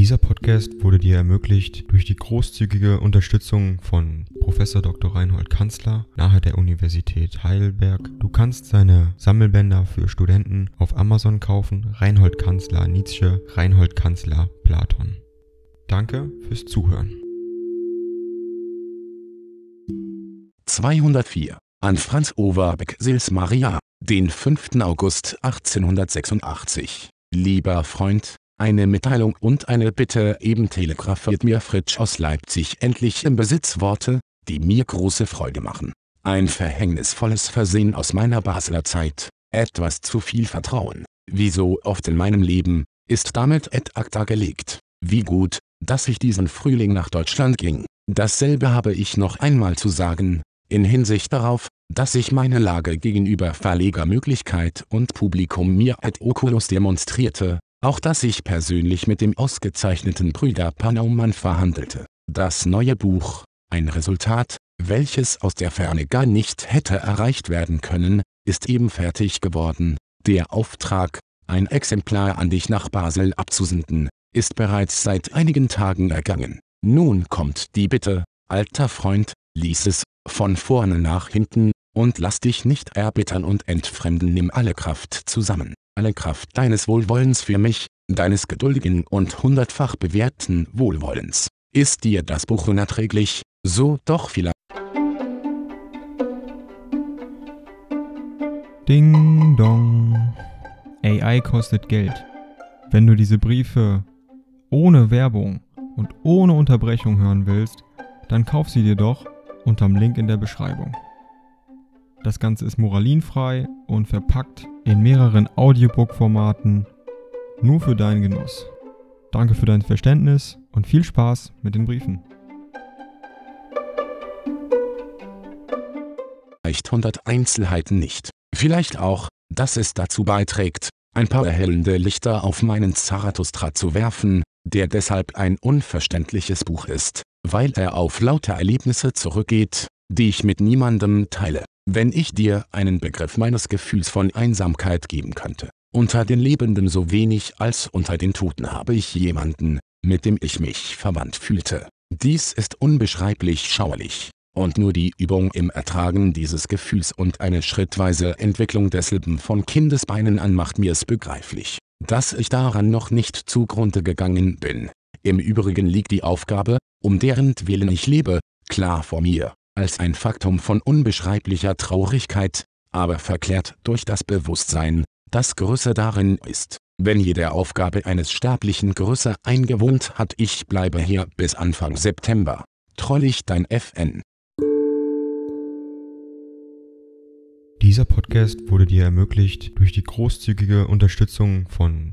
Dieser Podcast wurde dir ermöglicht durch die großzügige Unterstützung von Prof. Dr. Reinhold Kanzler nahe der Universität Heidelberg. Du kannst seine Sammelbänder für Studenten auf Amazon kaufen. Reinhold Kanzler Nietzsche, Reinhold Kanzler Platon. Danke fürs Zuhören. 204 an Franz Overbeck Sils Maria, den 5. August 1886. Lieber Freund, eine Mitteilung und eine Bitte eben telegrafiert mir Fritsch aus Leipzig endlich im Besitz Worte, die mir große Freude machen. Ein verhängnisvolles Versehen aus meiner Basler Zeit, etwas zu viel Vertrauen, wie so oft in meinem Leben, ist damit et acta gelegt. Wie gut, dass ich diesen Frühling nach Deutschland ging. Dasselbe habe ich noch einmal zu sagen, in Hinsicht darauf, dass sich meine Lage gegenüber Verlegermöglichkeit und Publikum mir et oculus demonstrierte, auch dass ich persönlich mit dem ausgezeichneten Brüder Panaumann verhandelte. Das neue Buch, ein Resultat, welches aus der Ferne gar nicht hätte erreicht werden können, ist eben fertig geworden. Der Auftrag, ein Exemplar an dich nach Basel abzusenden, ist bereits seit einigen Tagen ergangen. Nun kommt die Bitte, alter Freund, lies es, von vorne nach hinten, und lass dich nicht erbittern und entfremden nimm alle Kraft zusammen alle Kraft deines Wohlwollens für mich, deines geduldigen und hundertfach bewährten Wohlwollens. Ist dir das Buch unerträglich, so doch vielleicht. Ding dong. AI kostet Geld. Wenn du diese Briefe ohne Werbung und ohne Unterbrechung hören willst, dann kauf sie dir doch unterm Link in der Beschreibung. Das Ganze ist moralinfrei und verpackt in mehreren Audiobook-Formaten nur für deinen Genuss. Danke für dein Verständnis und viel Spaß mit den Briefen. Vielleicht 100 Einzelheiten nicht. Vielleicht auch, dass es dazu beiträgt, ein paar erhellende Lichter auf meinen Zarathustra zu werfen, der deshalb ein unverständliches Buch ist, weil er auf lauter Erlebnisse zurückgeht, die ich mit niemandem teile. Wenn ich dir einen Begriff meines Gefühls von Einsamkeit geben könnte, unter den Lebenden so wenig als unter den Toten habe ich jemanden, mit dem ich mich verwandt fühlte. Dies ist unbeschreiblich schauerlich, und nur die Übung im Ertragen dieses Gefühls und eine schrittweise Entwicklung desselben von Kindesbeinen an macht mir es begreiflich, dass ich daran noch nicht zugrunde gegangen bin. Im Übrigen liegt die Aufgabe, um deren Willen ich lebe, klar vor mir als ein Faktum von unbeschreiblicher Traurigkeit, aber verklärt durch das Bewusstsein, das Größe darin ist, wenn jede Aufgabe eines Sterblichen Größe eingewohnt hat. Ich bleibe hier bis Anfang September. Trollig dein FN. Dieser Podcast wurde dir ermöglicht durch die großzügige Unterstützung von